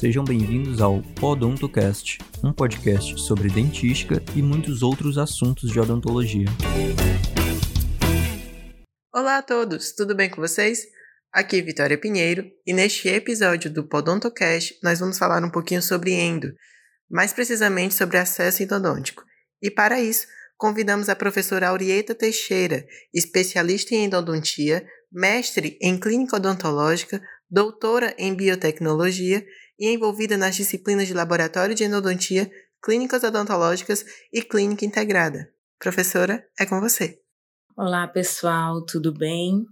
Sejam bem-vindos ao Odontocast, um podcast sobre dentística e muitos outros assuntos de odontologia. Olá a todos, tudo bem com vocês? Aqui é Vitória Pinheiro e neste episódio do Podontocast nós vamos falar um pouquinho sobre endo, mais precisamente sobre acesso endodôntico. E para isso, convidamos a professora Aurieta Teixeira, especialista em endodontia, mestre em clínica odontológica, doutora em biotecnologia e envolvida nas disciplinas de laboratório de endodontia, clínicas odontológicas e clínica integrada. Professora, é com você. Olá, pessoal, tudo bem?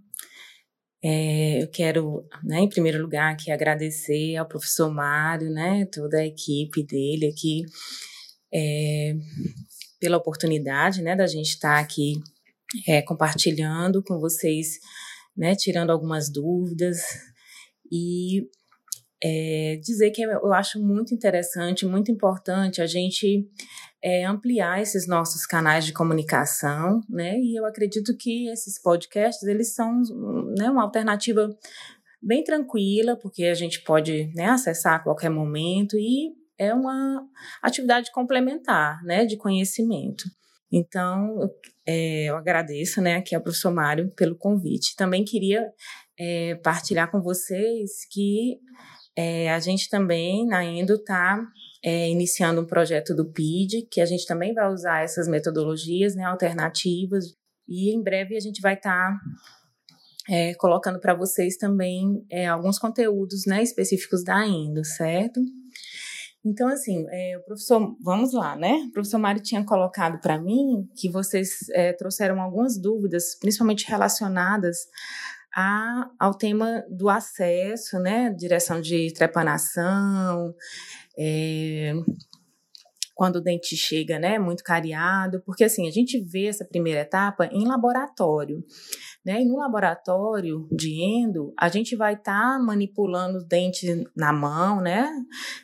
É, eu quero, né, em primeiro lugar, aqui agradecer ao professor Mário, né, toda a equipe dele aqui, é, pela oportunidade, né, da gente estar aqui é, compartilhando com vocês, né, tirando algumas dúvidas e é, dizer que eu acho muito interessante, muito importante a gente é, ampliar esses nossos canais de comunicação, né? E eu acredito que esses podcasts eles são né, uma alternativa bem tranquila, porque a gente pode né, acessar a qualquer momento e é uma atividade complementar, né, de conhecimento. Então, é, eu agradeço, né, aqui ao professor Mário pelo convite. Também queria é, partilhar com vocês que é, a gente também, na Endo, está é, iniciando um projeto do PID, que a gente também vai usar essas metodologias né, alternativas, e em breve a gente vai estar tá, é, colocando para vocês também é, alguns conteúdos né, específicos da Endo, certo? Então, assim, é, o professor, vamos lá, né? O professor Mário tinha colocado para mim que vocês é, trouxeram algumas dúvidas, principalmente relacionadas a, ao tema do acesso, né? Direção de trepanação, é, quando o dente chega, né, muito cariado, porque assim, a gente vê essa primeira etapa em laboratório, né, e no laboratório de endo, a gente vai estar tá manipulando o dente na mão, né,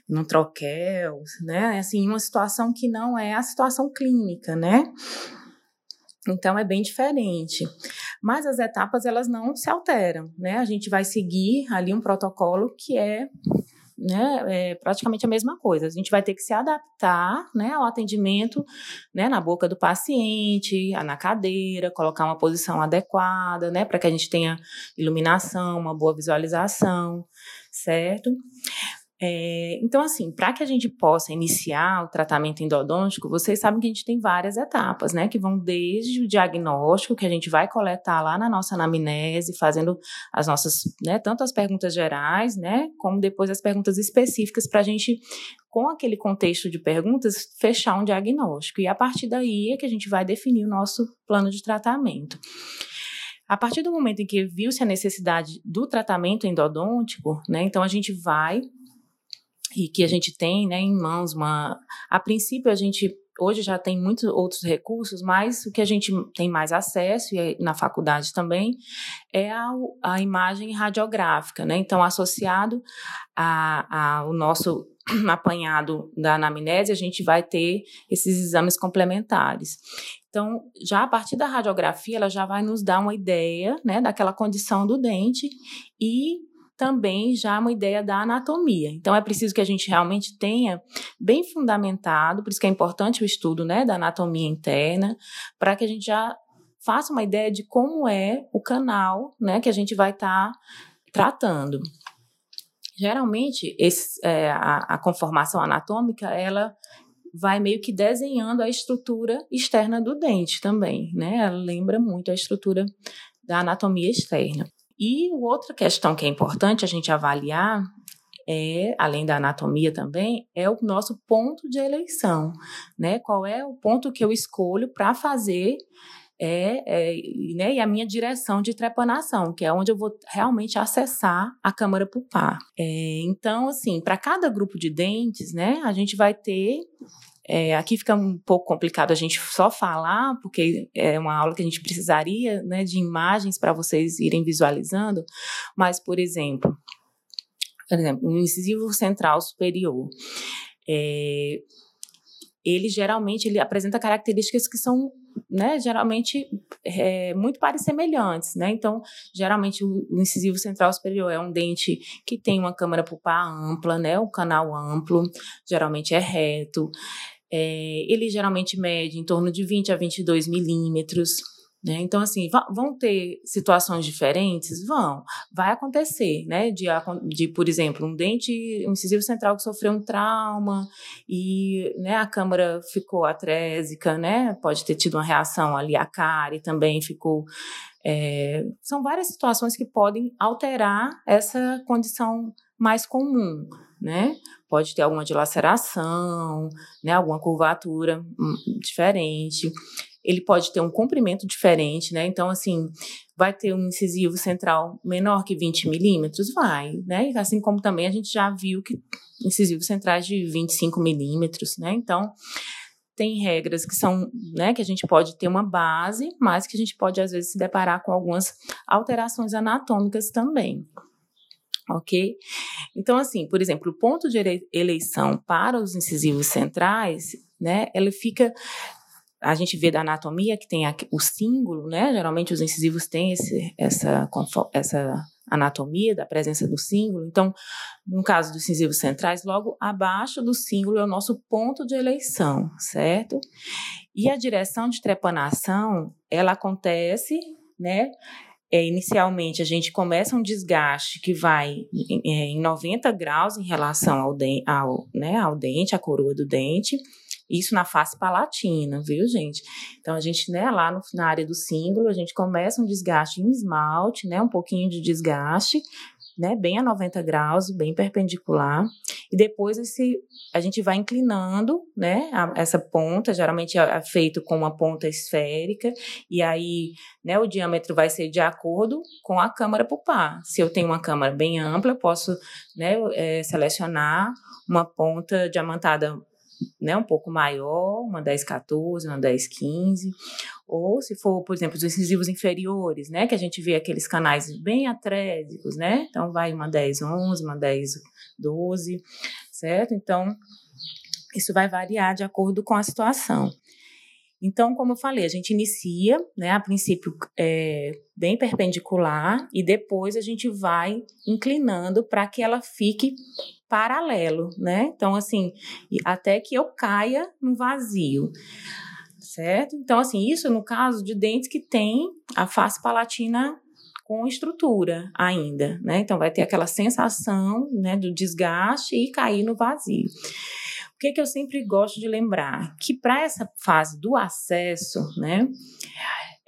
no troquel, né, assim, uma situação que não é a situação clínica, né, então é bem diferente. Mas as etapas elas não se alteram, né? A gente vai seguir ali um protocolo que é né, é praticamente a mesma coisa. A gente vai ter que se adaptar, né, ao atendimento, né, na boca do paciente, na cadeira, colocar uma posição adequada, né, para que a gente tenha iluminação, uma boa visualização, certo? É, então, assim, para que a gente possa iniciar o tratamento endodôntico, vocês sabem que a gente tem várias etapas, né? Que vão desde o diagnóstico, que a gente vai coletar lá na nossa anamnese, fazendo as nossas, né, tanto as perguntas gerais, né, como depois as perguntas específicas, para a gente, com aquele contexto de perguntas, fechar um diagnóstico. E a partir daí é que a gente vai definir o nosso plano de tratamento. A partir do momento em que viu-se a necessidade do tratamento endodôntico, né, então a gente vai e que a gente tem né, em mãos uma. A princípio, a gente hoje já tem muitos outros recursos, mas o que a gente tem mais acesso, e na faculdade também, é a, a imagem radiográfica, né? Então, associado ao nosso apanhado da anamnese, a gente vai ter esses exames complementares. Então, já a partir da radiografia, ela já vai nos dar uma ideia, né, daquela condição do dente e também já uma ideia da anatomia. Então é preciso que a gente realmente tenha bem fundamentado, por isso que é importante o estudo, né, da anatomia interna, para que a gente já faça uma ideia de como é o canal, né, que a gente vai estar tá tratando. Geralmente, esse, é, a, a conformação anatômica, ela vai meio que desenhando a estrutura externa do dente também, né? Ela lembra muito a estrutura da anatomia externa. E outra questão que é importante a gente avaliar é, além da anatomia também, é o nosso ponto de eleição, né? Qual é o ponto que eu escolho para fazer é, é, né, e a minha direção de trepanação, que é onde eu vou realmente acessar a câmara pulpar. É, então, assim, para cada grupo de dentes, né, a gente vai ter é, aqui fica um pouco complicado a gente só falar, porque é uma aula que a gente precisaria né, de imagens para vocês irem visualizando, mas, por exemplo, por exemplo, o incisivo central superior, é, ele geralmente ele apresenta características que são né, geralmente é, muito semelhantes, né? Então, geralmente o, incisivo central superior é um dente que tem uma câmara pulpar ampla, né? O canal amplo, geralmente é reto. É, ele geralmente mede em torno de 20 a 22 milímetros. Né? Então, assim, vão ter situações diferentes? Vão. Vai acontecer, né? De, de, por exemplo, um dente, um incisivo central que sofreu um trauma e né, a câmara ficou atrésica, né? Pode ter tido uma reação ali, a cárie também ficou... É, são várias situações que podem alterar essa condição mais comum, né? Pode ter alguma dilaceração, né? Alguma curvatura hum, diferente ele pode ter um comprimento diferente, né? Então, assim, vai ter um incisivo central menor que 20 milímetros? Vai, né? Assim como também a gente já viu que incisivos centrais de 25 milímetros, né? Então, tem regras que são, né, que a gente pode ter uma base, mas que a gente pode às vezes se deparar com algumas alterações anatômicas também. Ok? Então, assim, por exemplo, o ponto de eleição para os incisivos centrais, né, ele fica a gente vê da anatomia que tem o símbolo, né? Geralmente os incisivos têm esse, essa, essa anatomia da presença do símbolo. Então, no caso dos incisivos centrais, logo abaixo do símbolo é o nosso ponto de eleição, certo? E a direção de trepanação, ela acontece, né? É, inicialmente, a gente começa um desgaste que vai em, em 90 graus em relação ao, de, ao, né, ao dente, à coroa do dente, isso na face palatina, viu, gente? Então, a gente, né, lá no, na área do símbolo, a gente começa um desgaste em esmalte, né, um pouquinho de desgaste, né, bem a 90 graus, bem perpendicular, e depois esse, a gente vai inclinando, né, a, essa ponta, geralmente é, é feito com uma ponta esférica, e aí, né, o diâmetro vai ser de acordo com a câmara pulpar. Se eu tenho uma câmara bem ampla, eu posso, né, é, selecionar uma ponta diamantada né, um pouco maior, uma 1014, uma 1015, ou se for, por exemplo, os incisivos inferiores, né, que a gente vê aqueles canais bem atrésicos, né, então vai uma 1011, uma 1012, certo? Então, isso vai variar de acordo com a situação. Então, como eu falei, a gente inicia, né, a princípio é, bem perpendicular e depois a gente vai inclinando para que ela fique paralelo, né? Então, assim, até que eu caia no vazio, certo? Então, assim, isso no caso de dentes que tem a face palatina com estrutura ainda, né? Então, vai ter aquela sensação, né, do desgaste e cair no vazio. O que, que eu sempre gosto de lembrar? Que para essa fase do acesso, né,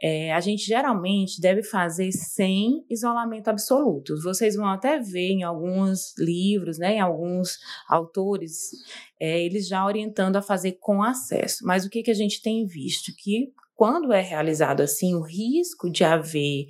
é, a gente geralmente deve fazer sem isolamento absoluto. Vocês vão até ver em alguns livros, né, em alguns autores, é, eles já orientando a fazer com acesso. Mas o que, que a gente tem visto? Que quando é realizado assim, o risco de haver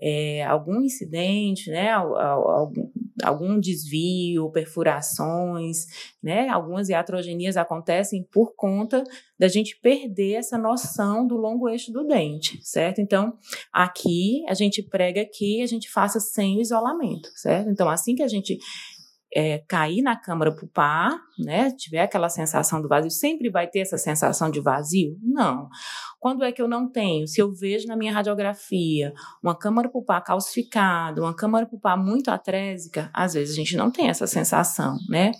é, algum incidente, né, algum, algum desvio, perfurações, né, algumas iatrogenias acontecem por conta da gente perder essa noção do longo eixo do dente, certo? Então, aqui a gente prega que a gente faça sem o isolamento, certo? Então, assim que a gente é, cair na câmara pulpar, né, tiver aquela sensação do vazio, sempre vai ter essa sensação de vazio? Não. Quando é que eu não tenho? Se eu vejo na minha radiografia uma câmara pulpar calcificada, uma câmara pulpar muito atrésica, às vezes a gente não tem essa sensação, né?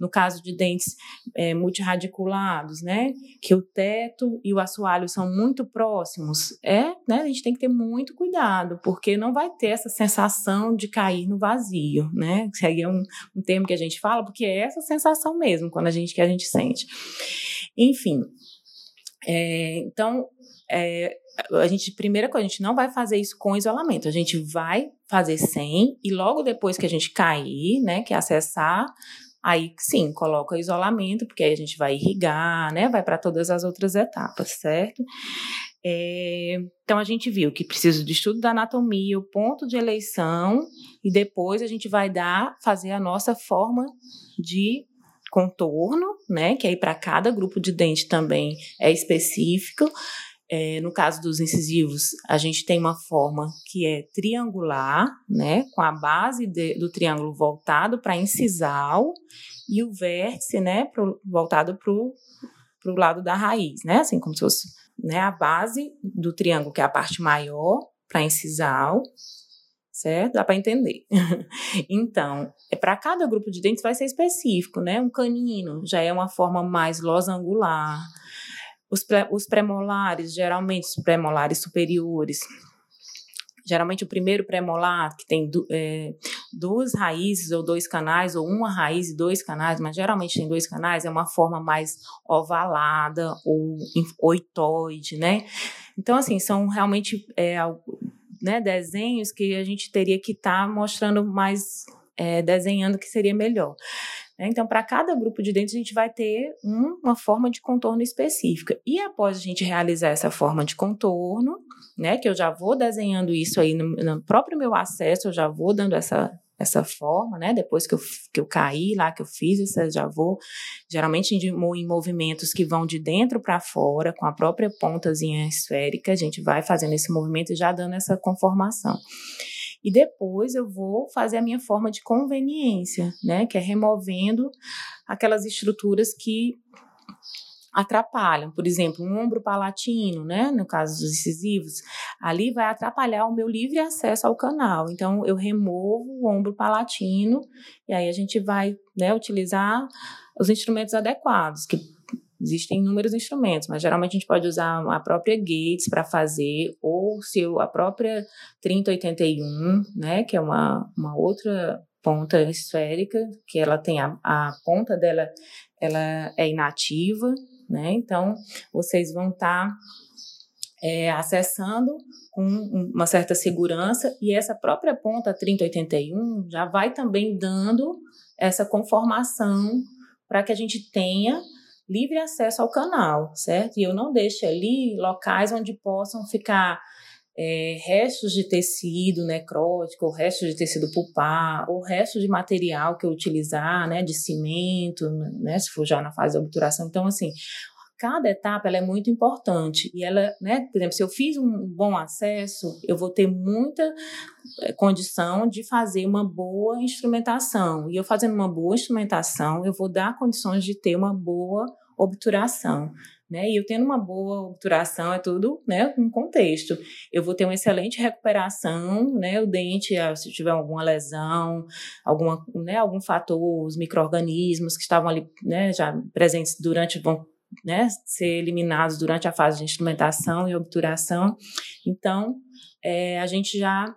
No caso de dentes é, multirradiculados, né, que o teto e o assoalho são muito próximos, é, né, a gente tem que ter muito cuidado, porque não vai ter essa sensação de cair no vazio, né? Isso aí é um, um termo que a gente fala, porque é essa sensação mesmo, quando a gente que a gente sente. Enfim, é, então, é, a gente, primeira coisa, a gente não vai fazer isso com isolamento, a gente vai fazer sem, e logo depois que a gente cair, né, que acessar, aí sim, coloca isolamento, porque aí a gente vai irrigar, né, vai para todas as outras etapas, certo? É, então a gente viu que precisa de estudo da anatomia, o ponto de eleição, e depois a gente vai dar, fazer a nossa forma de contorno, né? Que aí para cada grupo de dente também é específico. É, no caso dos incisivos, a gente tem uma forma que é triangular, né? Com a base de, do triângulo voltado para incisal e o vértice, né? Pro, voltado para o lado da raiz, né? Assim como se fosse né, a base do triângulo, que é a parte maior, para incisal, certo? Dá para entender. então, é para cada grupo de dentes vai ser específico, né? Um canino já é uma forma mais losangular. Os, pré, os premolares, geralmente os premolares superiores, geralmente o primeiro pré-molar, que tem é, duas raízes ou dois canais, ou uma raiz e dois canais, mas geralmente tem dois canais, é uma forma mais ovalada ou oitoide, né? Então, assim, são realmente é, né, desenhos que a gente teria que estar tá mostrando mais, é, desenhando que seria melhor. Né? Então, para cada grupo de dentes, a gente vai ter um, uma forma de contorno específica. E após a gente realizar essa forma de contorno, né, que eu já vou desenhando isso aí no, no próprio meu acesso, eu já vou dando essa, essa forma, né? Depois que eu, que eu caí lá, que eu fiz isso, já vou, geralmente em, em movimentos que vão de dentro para fora, com a própria pontazinha esférica, a gente vai fazendo esse movimento e já dando essa conformação. E depois eu vou fazer a minha forma de conveniência, né? Que é removendo aquelas estruturas que atrapalham. Por exemplo, um ombro palatino, né? No caso dos incisivos, ali vai atrapalhar o meu livre acesso ao canal. Então, eu removo o ombro palatino e aí a gente vai né, utilizar os instrumentos adequados, que Existem inúmeros instrumentos, mas geralmente a gente pode usar a própria Gates para fazer, ou se a própria 3081, né, que é uma, uma outra ponta esférica, que ela tem a, a ponta dela, ela é inativa, né, então vocês vão estar tá, é, acessando com uma certa segurança e essa própria ponta 3081 já vai também dando essa conformação para que a gente tenha livre acesso ao canal, certo? E eu não deixo ali locais onde possam ficar é, restos de tecido necrótico, ou restos de tecido pulpar, ou restos de material que eu utilizar, né, de cimento, né, se for já na fase da obturação. Então, assim, cada etapa ela é muito importante e ela, né, por exemplo, se eu fiz um bom acesso, eu vou ter muita eh, condição de fazer uma boa instrumentação. E eu fazendo uma boa instrumentação, eu vou dar condições de ter uma boa obturação. Né? E eu tendo uma boa obturação é tudo, né, um contexto. Eu vou ter uma excelente recuperação, né, o dente, ah, se tiver alguma lesão, alguma, né, algum fator, os microorganismos que estavam ali, né, já presentes durante vão né, ser eliminados durante a fase de instrumentação e obturação. Então, é, a gente já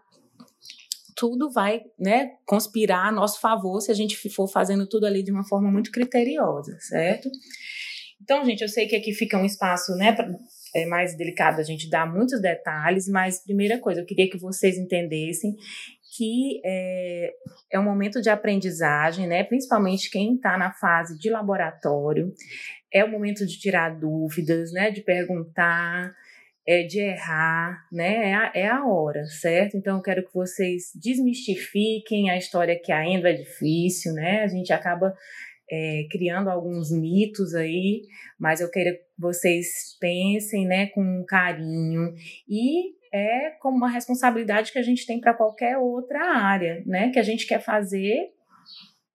tudo vai né, conspirar a nosso favor se a gente for fazendo tudo ali de uma forma muito criteriosa, certo? Então, gente, eu sei que aqui fica um espaço né, pra, é mais delicado a gente dar muitos detalhes, mas primeira coisa, eu queria que vocês entendessem que é, é um momento de aprendizagem, né? Principalmente quem está na fase de laboratório, é o momento de tirar dúvidas, né? De perguntar, é, de errar, né? É a, é a hora, certo? Então eu quero que vocês desmistifiquem a história que ainda é difícil, né? A gente acaba é, criando alguns mitos aí, mas eu quero que vocês pensem, né, com carinho e é como uma responsabilidade que a gente tem para qualquer outra área, né, que a gente quer fazer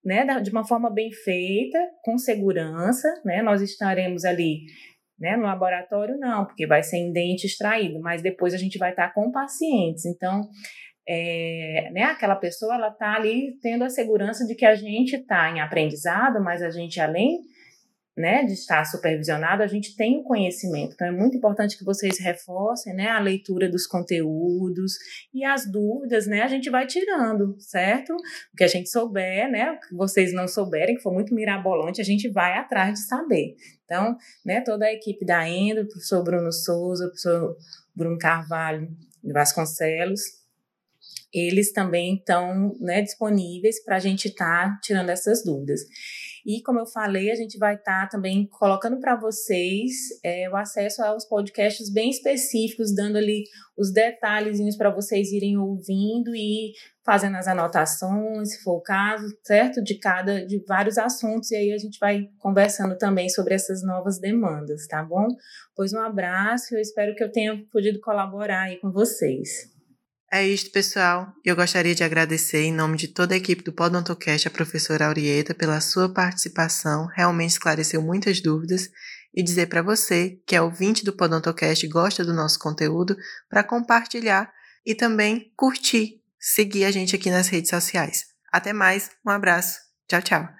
né, de uma forma bem feita, com segurança, né, nós estaremos ali né, no laboratório não, porque vai ser em dente extraído, mas depois a gente vai estar com pacientes. Então, é, né, aquela pessoa ela está ali tendo a segurança de que a gente está em aprendizado, mas a gente além né, de estar supervisionado, a gente tem o conhecimento. Então é muito importante que vocês reforcem, né, a leitura dos conteúdos e as dúvidas, né, a gente vai tirando, certo? O que a gente souber, né, o que vocês não souberem, que for muito mirabolante, a gente vai atrás de saber. Então, né, toda a equipe da Endo, o professor Bruno Souza, o professor Bruno Carvalho Vasconcelos, eles também estão né, disponíveis para a gente estar tá tirando essas dúvidas. E como eu falei, a gente vai estar tá também colocando para vocês é, o acesso aos podcasts bem específicos, dando ali os detalhezinhos para vocês irem ouvindo e fazendo as anotações, se for o caso, certo? De cada, de vários assuntos, e aí a gente vai conversando também sobre essas novas demandas, tá bom? Pois um abraço, eu espero que eu tenha podido colaborar aí com vocês. É isto, pessoal. Eu gostaria de agradecer em nome de toda a equipe do Podontocast a professora Aurieta pela sua participação, realmente esclareceu muitas dúvidas e dizer para você que é ouvinte do Podontocast e gosta do nosso conteúdo para compartilhar e também curtir, seguir a gente aqui nas redes sociais. Até mais, um abraço, tchau, tchau.